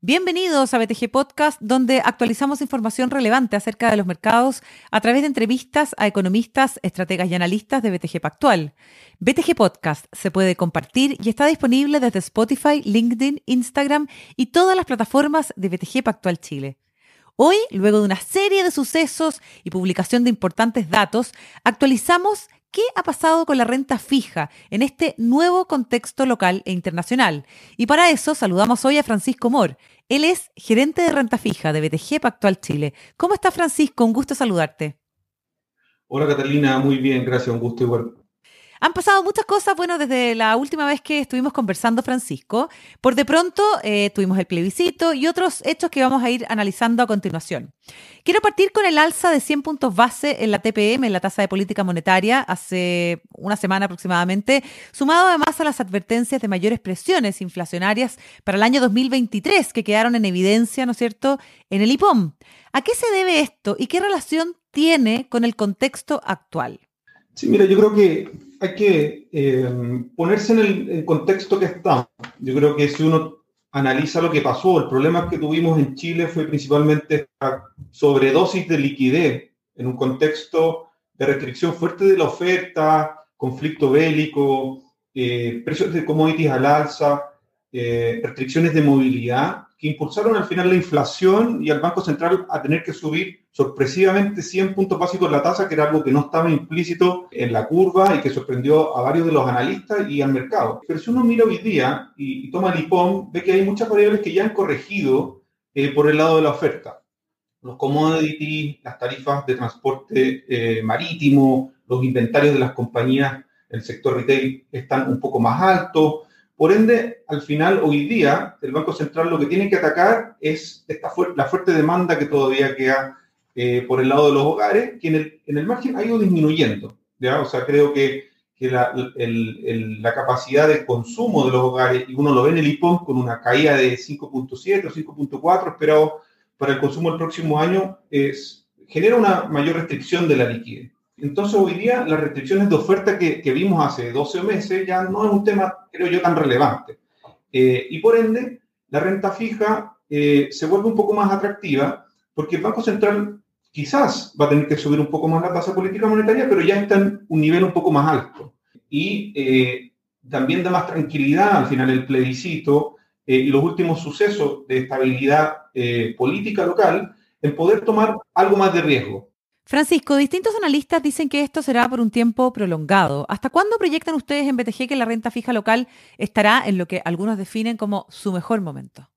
Bienvenidos a BTG Podcast, donde actualizamos información relevante acerca de los mercados a través de entrevistas a economistas, estrategas y analistas de BTG Pactual. BTG Podcast se puede compartir y está disponible desde Spotify, LinkedIn, Instagram y todas las plataformas de BTG Pactual Chile. Hoy, luego de una serie de sucesos y publicación de importantes datos, actualizamos qué ha pasado con la renta fija en este nuevo contexto local e internacional. Y para eso saludamos hoy a Francisco Mor, él es gerente de renta fija de BTG Pactual Chile. ¿Cómo está Francisco? Un gusto saludarte. Hola Catalina, muy bien, gracias, un gusto igual. Han pasado muchas cosas, bueno, desde la última vez que estuvimos conversando, Francisco. Por de pronto eh, tuvimos el plebiscito y otros hechos que vamos a ir analizando a continuación. Quiero partir con el alza de 100 puntos base en la TPM, en la tasa de política monetaria, hace una semana aproximadamente, sumado además a las advertencias de mayores presiones inflacionarias para el año 2023 que quedaron en evidencia, ¿no es cierto?, en el IPOM. ¿A qué se debe esto y qué relación tiene con el contexto actual? Sí, mira, yo creo que hay que eh, ponerse en el, contexto que estamos. Yo creo que si uno analiza lo que pasó, el problema que tuvimos en Chile fue principalmente esta sobredosis de liquidez en un contexto de restricción fuerte de la oferta, conflicto bélico, eh, precios de commodities al alza, eh, restricciones de movilidad que impulsaron al final la inflación y al Banco Central a tener que subir sorpresivamente 100 puntos básicos la tasa, que era algo que no estaba implícito en la curva y que sorprendió a varios de los analistas y al mercado. Pero si uno mira hoy día y, toma el IPOM, ve que hay muchas variables que ya han corregido eh, por el lado de la oferta. Los commodities, las tarifas de transporte eh, marítimo, los inventarios de las compañías, el sector retail están un poco más altos, por ende, al final, hoy día, el Banco Central lo que tiene que atacar es esta la fuerte demanda que todavía queda eh, por el lado de los hogares, que en el, en el margen ha ido disminuyendo. O sea, creo que, que la, la, capacidad de consumo de los hogares, y uno lo ve en el IPOM con una caída de 5.7 o 5.4 esperado para el consumo el próximo año, es, genera una mayor restricción de la liquidez. Entonces, hoy día, las restricciones de oferta que, vimos hace 12 meses ya no es un tema, creo yo, tan relevante. Eh, y por ende, la renta fija eh, se vuelve un poco más atractiva porque el Banco Central quizás va a tener que subir un poco más la tasa política monetaria, pero ya está en un nivel un poco más alto. Y eh, también da más tranquilidad al final el plebiscito y los últimos sucesos de estabilidad política local en poder tomar algo más de riesgo. Francisco, distintos analistas dicen que esto será por un tiempo prolongado. ¿Hasta cuándo proyectan ustedes en BTG que la renta fija local estará en lo que algunos definen como su mejor momento?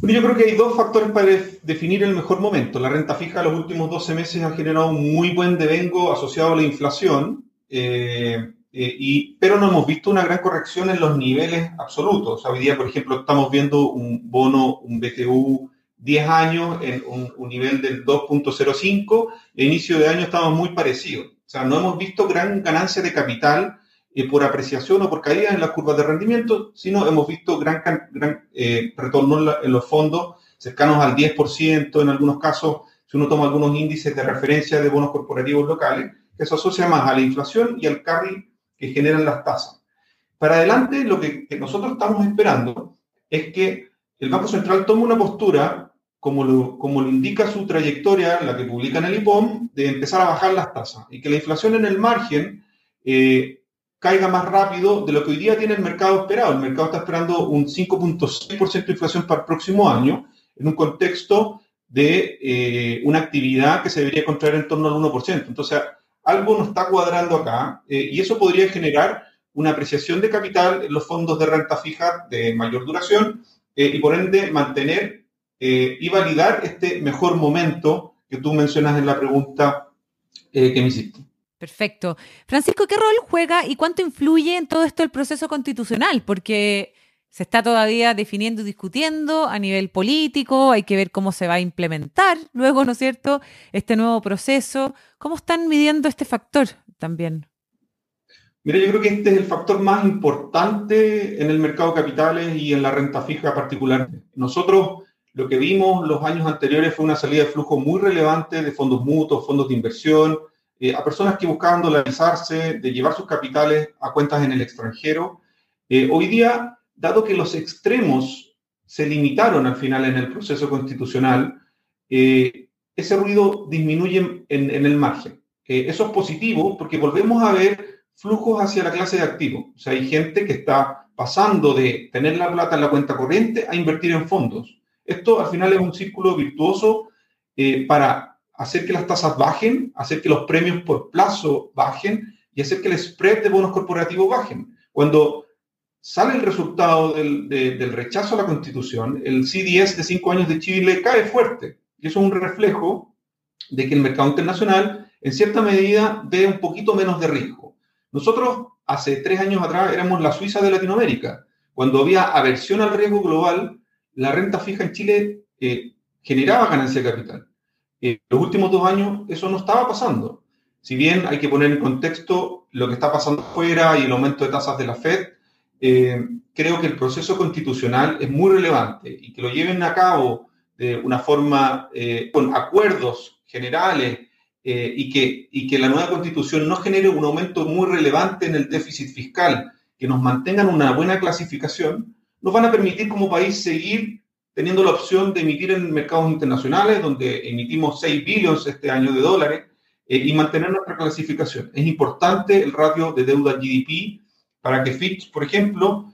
yo creo que hay dos factores para definir el mejor momento. La renta fija los últimos 12 meses ha generado un muy buen devengo asociado a la inflación, eh, eh, y, pero no hemos visto una gran corrección en los niveles absolutos. hoy día, por ejemplo, estamos viendo un bono, un BTU 10 años en un, nivel del 2.05, el inicio de año estamos muy parecidos. O sea, no hemos visto gran ganancia de capital eh, por apreciación o por caída en las curvas de rendimiento, sino hemos visto gran, eh, retorno en, los fondos cercanos al 10%, en algunos casos, si uno toma algunos índices de referencia de bonos corporativos locales, que se asocia más a la inflación y al carry que generan las tasas. Para adelante, lo que, que nosotros estamos esperando es que el Banco Central tome una postura como lo, como lo indica su trayectoria, la que publica en el IPOM, de empezar a bajar las tasas y que la inflación en el margen eh, caiga más rápido de lo que hoy día tiene el mercado esperado. El mercado está esperando un 5.6% de inflación para el próximo año en un contexto de eh, una actividad que se debería contraer en torno al 1%. Entonces, algo no está cuadrando acá eh, y eso podría generar una apreciación de capital en los fondos de renta fija de mayor duración y por ende mantener eh, y validar este mejor momento que tú mencionas en la pregunta eh, que me hiciste. Perfecto. Francisco, ¿qué rol juega y cuánto influye en todo esto el proceso constitucional? Porque se está todavía definiendo y discutiendo a nivel político, hay que ver cómo se va a implementar luego, ¿no es cierto?, este nuevo proceso. ¿Cómo están midiendo este factor también? Mira, yo creo que este es el factor más importante en el mercado de capitales y en la renta fija particular. Nosotros lo que vimos los años anteriores fue una salida de flujo muy relevante de fondos mutuos, fondos de inversión, eh, a personas que buscaban dolarizarse, de llevar sus capitales a cuentas en el extranjero. Eh, hoy día, dado que los extremos se limitaron al final en el proceso constitucional, eh, ese ruido disminuye en, el margen. eso es positivo porque volvemos a ver flujos hacia la clase de activos. O sea, hay gente que está pasando de tener la plata en la cuenta corriente a invertir en fondos. Esto al final es un círculo virtuoso para hacer que las tasas bajen, hacer que los premios por plazo bajen y hacer que el spread de bonos corporativos bajen. Cuando sale el resultado del, del rechazo a la constitución, el CDS de cinco años de Chile cae fuerte. Y eso es un reflejo de que el mercado internacional, en cierta medida, ve un poquito menos de riesgo. Nosotros, hace tres años atrás, éramos la Suiza de Latinoamérica. Cuando había aversión al riesgo global, la renta fija en Chile eh, generaba ganancia de capital. En los últimos dos años eso no estaba pasando. Si bien hay que poner en contexto lo que está pasando afuera y el aumento de tasas de la Fed, eh, creo que el proceso constitucional es muy relevante y que lo lleven a cabo de una forma eh, con acuerdos generales eh, y, que, y que la nueva constitución no genere un aumento muy relevante en el déficit fiscal, que nos mantengan una buena clasificación, nos van a permitir como país seguir teniendo la opción de emitir en mercados internacionales, donde emitimos 6 billones este año de dólares, eh, y mantener nuestra clasificación. Es importante el ratio de deuda GDP para que Fitch, por ejemplo,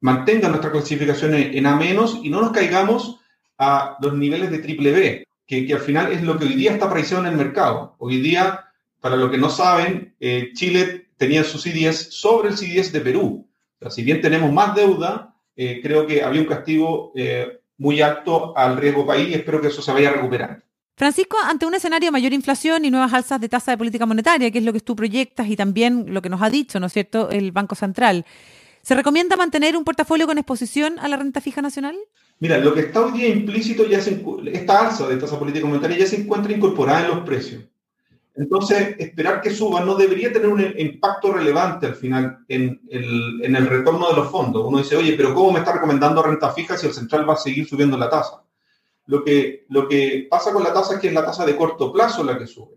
mantenga nuestra clasificación en, A- y no nos caigamos a los niveles de triple B, que, que, al final es lo que hoy día está apreciado en el mercado. Hoy día, para los que no saben, eh, Chile tenía su CDS sobre el CDS de Perú. Sea, si bien tenemos más deuda, eh, creo que había un castigo eh, muy alto al riesgo país y espero que eso se vaya recuperando. Francisco, ante un escenario de mayor inflación y nuevas alzas de tasa de política monetaria, que es lo que tú proyectas y también lo que nos ha dicho, ¿no es cierto?, el Banco Central, ¿se recomienda mantener un portafolio con exposición a la renta fija nacional? Mira, lo que está hoy día implícito, ya se, esta alza de tasa política monetaria ya se encuentra incorporada en los precios. Entonces, esperar que suba no debería tener un impacto relevante al final en el, retorno de los fondos. Uno dice, oye, pero ¿cómo me está recomendando renta fija si el central va a seguir subiendo la tasa? Lo que, lo que pasa con la tasa es que es la tasa de corto plazo la que sube.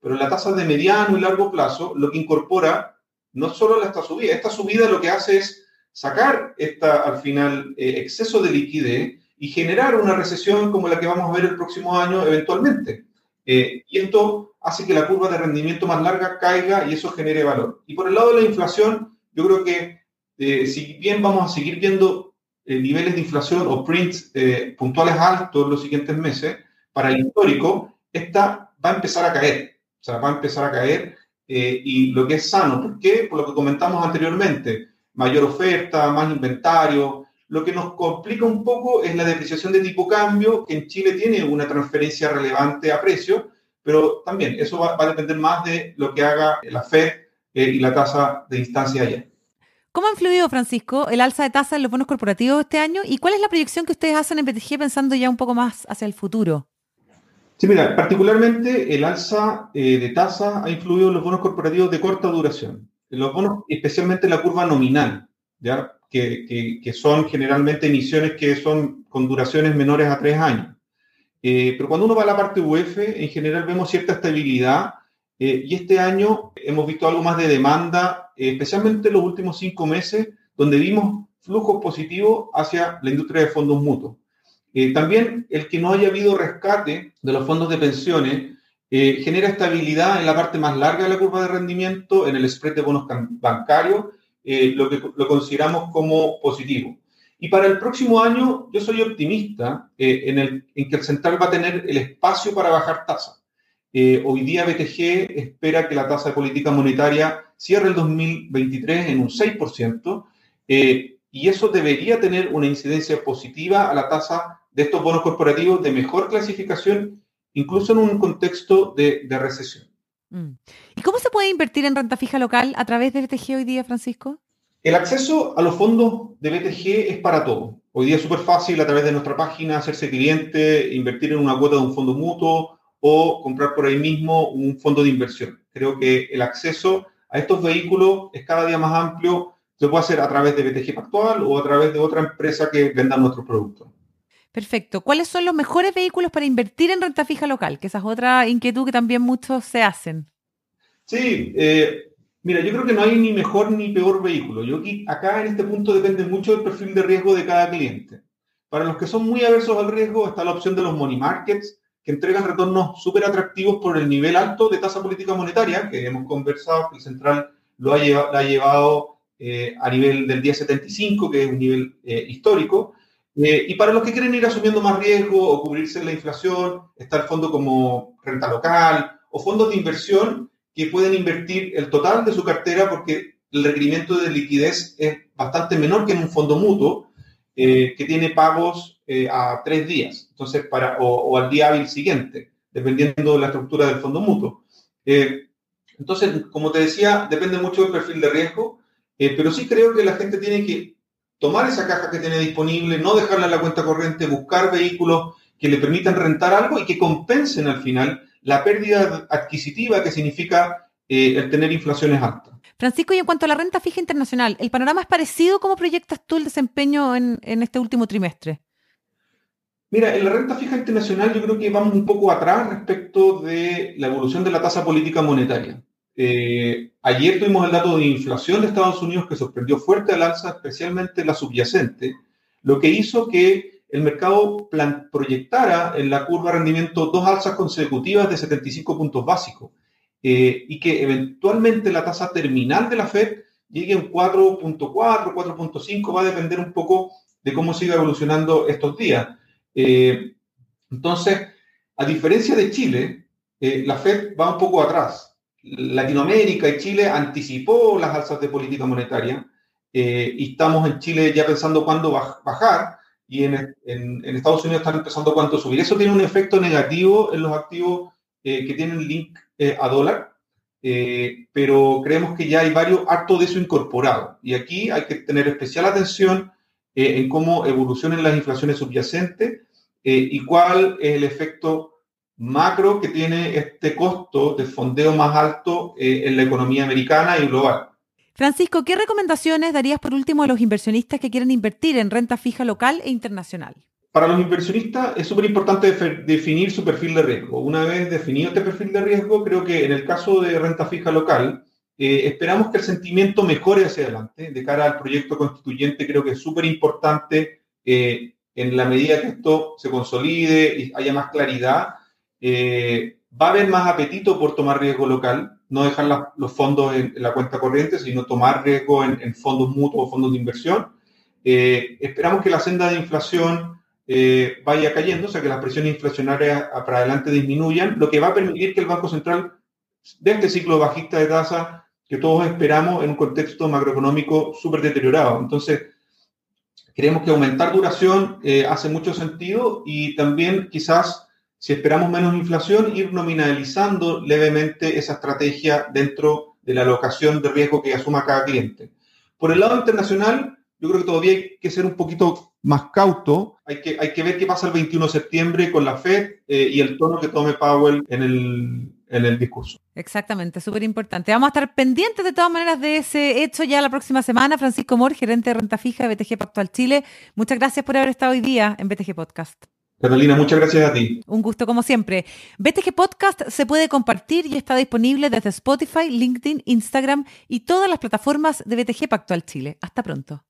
Pero la tasa de mediano y largo plazo lo que incorpora no solo esta subida, esta subida lo que hace es sacar esta, al final eh, exceso de liquidez y generar una recesión como la que vamos a ver el próximo año eventualmente. Eh, y esto hace que la curva de rendimiento más larga caiga y eso genere valor. Y por el lado de la inflación, yo creo que eh, si bien vamos a seguir viendo eh, niveles de inflación o prints eh, puntuales altos los siguientes meses, para el histórico, esta va a empezar a caer. O sea, va a empezar a caer eh, y lo que es sano. ¿Por qué? Por lo que comentamos anteriormente. Mayor oferta, más inventario. Lo que nos complica un poco es la depreciación de tipo cambio, que en Chile tiene una transferencia relevante a precio, pero también eso va, va a depender más de lo que haga la Fed eh, y la tasa de instancia allá. ¿Cómo ha influido, Francisco, el alza de tasa en los bonos corporativos este año? ¿Y cuál es la proyección que ustedes hacen en BTG pensando ya un poco más hacia el futuro? Sí, mira, particularmente el alza eh, de tasa ha influido en los bonos corporativos de corta duración. En los bonos, especialmente la curva nominal, ¿ya? Que, que, que, son generalmente emisiones que son con duraciones menores a tres años. Eh, pero cuando uno va a la parte UF, en general vemos cierta estabilidad eh, y este año hemos visto algo más de demanda, eh, especialmente en los últimos cinco meses, donde vimos flujos positivos hacia la industria de fondos mutuos. Eh, también el que no haya habido rescate de los fondos de pensiones eh, genera estabilidad en la parte más larga de la curva de rendimiento, en el spread de bonos bancarios, eh, lo que lo consideramos como positivo. Y para el próximo año yo soy optimista en, el, que el central va a tener el espacio para bajar tasa. hoy día BTG espera que la tasa de política monetaria cierre el 2023 en un 6%. y eso debería tener una incidencia positiva a la tasa de estos bonos corporativos de mejor clasificación, incluso en un contexto de recesión. Mm. ¿Y cómo se puede invertir en renta fija local a través de BTG hoy día, Francisco? El acceso a los fondos de BTG es para todo. Hoy día es súper fácil a través de nuestra página hacerse cliente, invertir en una cuota de un fondo mutuo o comprar por ahí mismo un fondo de inversión. Creo que el acceso a estos vehículos es cada día más amplio. Se puede hacer a través de BTG Pactual o a través de otra empresa que venda nuestros productos. Perfecto. ¿Cuáles son los mejores vehículos para invertir en renta fija local? Que esa es otra inquietud que también muchos se hacen. Sí, eh, mira, yo creo que no hay ni mejor ni peor vehículo. Yo aquí, acá en este punto depende mucho del perfil de riesgo de cada cliente. Para los que son muy aversos al riesgo está la opción de los money markets, que entregan retornos súper atractivos por el nivel alto de tasa política monetaria, que hemos conversado, que el central lo ha llevado, eh, a nivel del 10,75, que es un nivel eh, histórico. Eh, y para los que quieren ir asumiendo más riesgo o cubrirse la inflación, está el fondo como renta local o fondos de inversión que pueden invertir el total de su cartera porque el requerimiento de liquidez es bastante menor que en un fondo mutuo eh, que tiene pagos eh, a tres días, entonces para, o, al día hábil siguiente, dependiendo de la estructura del fondo mutuo. Entonces, como te decía, depende mucho del perfil de riesgo, pero sí creo que la gente tiene que tomar esa caja que tiene disponible, no dejarla en la cuenta corriente, buscar vehículos que le permitan rentar algo y que compensen al final la pérdida adquisitiva que significa eh, el tener inflaciones altas. Francisco, y en cuanto a la renta fija internacional, ¿el panorama es parecido? ¿Cómo proyectas tú el desempeño en, este último trimestre? Mira, en la renta fija internacional yo creo que vamos un poco atrás respecto de la evolución de la tasa política monetaria. Eh, ayer tuvimos el dato de inflación de Estados Unidos que sorprendió fuerte al alza, especialmente la subyacente, lo que hizo que el mercado proyectara en la curva rendimiento dos alzas consecutivas de 75 puntos básicos eh, y que eventualmente la tasa terminal de la Fed llegue a un 4.4, 4.5, va a depender un poco de cómo siga evolucionando estos días. Eh, entonces, a diferencia de Chile, eh, la Fed va un poco atrás. Latinoamérica y Chile anticipó las alzas de política monetaria y estamos en Chile ya pensando cuándo bajar y en, en, Estados Unidos están empezando cuánto subir. Eso tiene un efecto negativo en los activos eh, que tienen link eh, a dólar, eh, pero creemos que ya hay varios actos de eso incorporado. Y aquí hay que tener especial atención en cómo evolucionan las inflaciones subyacentes y cuál es el efecto macro que tiene este costo de fondeo más alto en la economía americana y global. Francisco, ¿qué recomendaciones darías por último a los inversionistas que quieren invertir en renta fija local e internacional? Para los inversionistas es súper importante definir su perfil de riesgo. Una vez definido este perfil de riesgo, creo que en el caso de renta fija local, eh, esperamos que el sentimiento mejore hacia adelante. De cara al proyecto constituyente, creo que es súper importante eh, en la medida que esto se consolide y haya más claridad, eh, va a haber más apetito por tomar riesgo local no dejar los fondos en, la cuenta corriente, sino tomar riesgo en, fondos mutuos o fondos de inversión. Eh, esperamos que la senda de inflación eh, vaya cayendo, o sea, que las presiones inflacionarias para adelante disminuyan, lo que va a permitir que el Banco Central de este ciclo bajista de tasa que todos esperamos en un contexto macroeconómico súper deteriorado. Entonces, creemos que aumentar duración eh, hace mucho sentido y también quizás si esperamos menos inflación, ir nominalizando levemente esa estrategia dentro de la alocación de riesgo que asuma cada cliente. Por el lado internacional, yo creo que todavía hay que ser un poquito más cauto. Hay que, hay que ver qué pasa el 21 de septiembre con la Fed eh, y el tono que tome Powell en el, en el discurso. Exactamente, súper importante. Vamos a estar pendientes de todas maneras de ese hecho ya la próxima semana. Francisco Mor, gerente de renta fija de BTG Pactual Chile. Muchas gracias por haber estado hoy día en BTG Podcast. Catalina, muchas gracias a ti. Un gusto como siempre. BTG Podcast se puede compartir y está disponible desde Spotify, LinkedIn, Instagram y todas las plataformas de BTG Pactual Chile. Hasta pronto.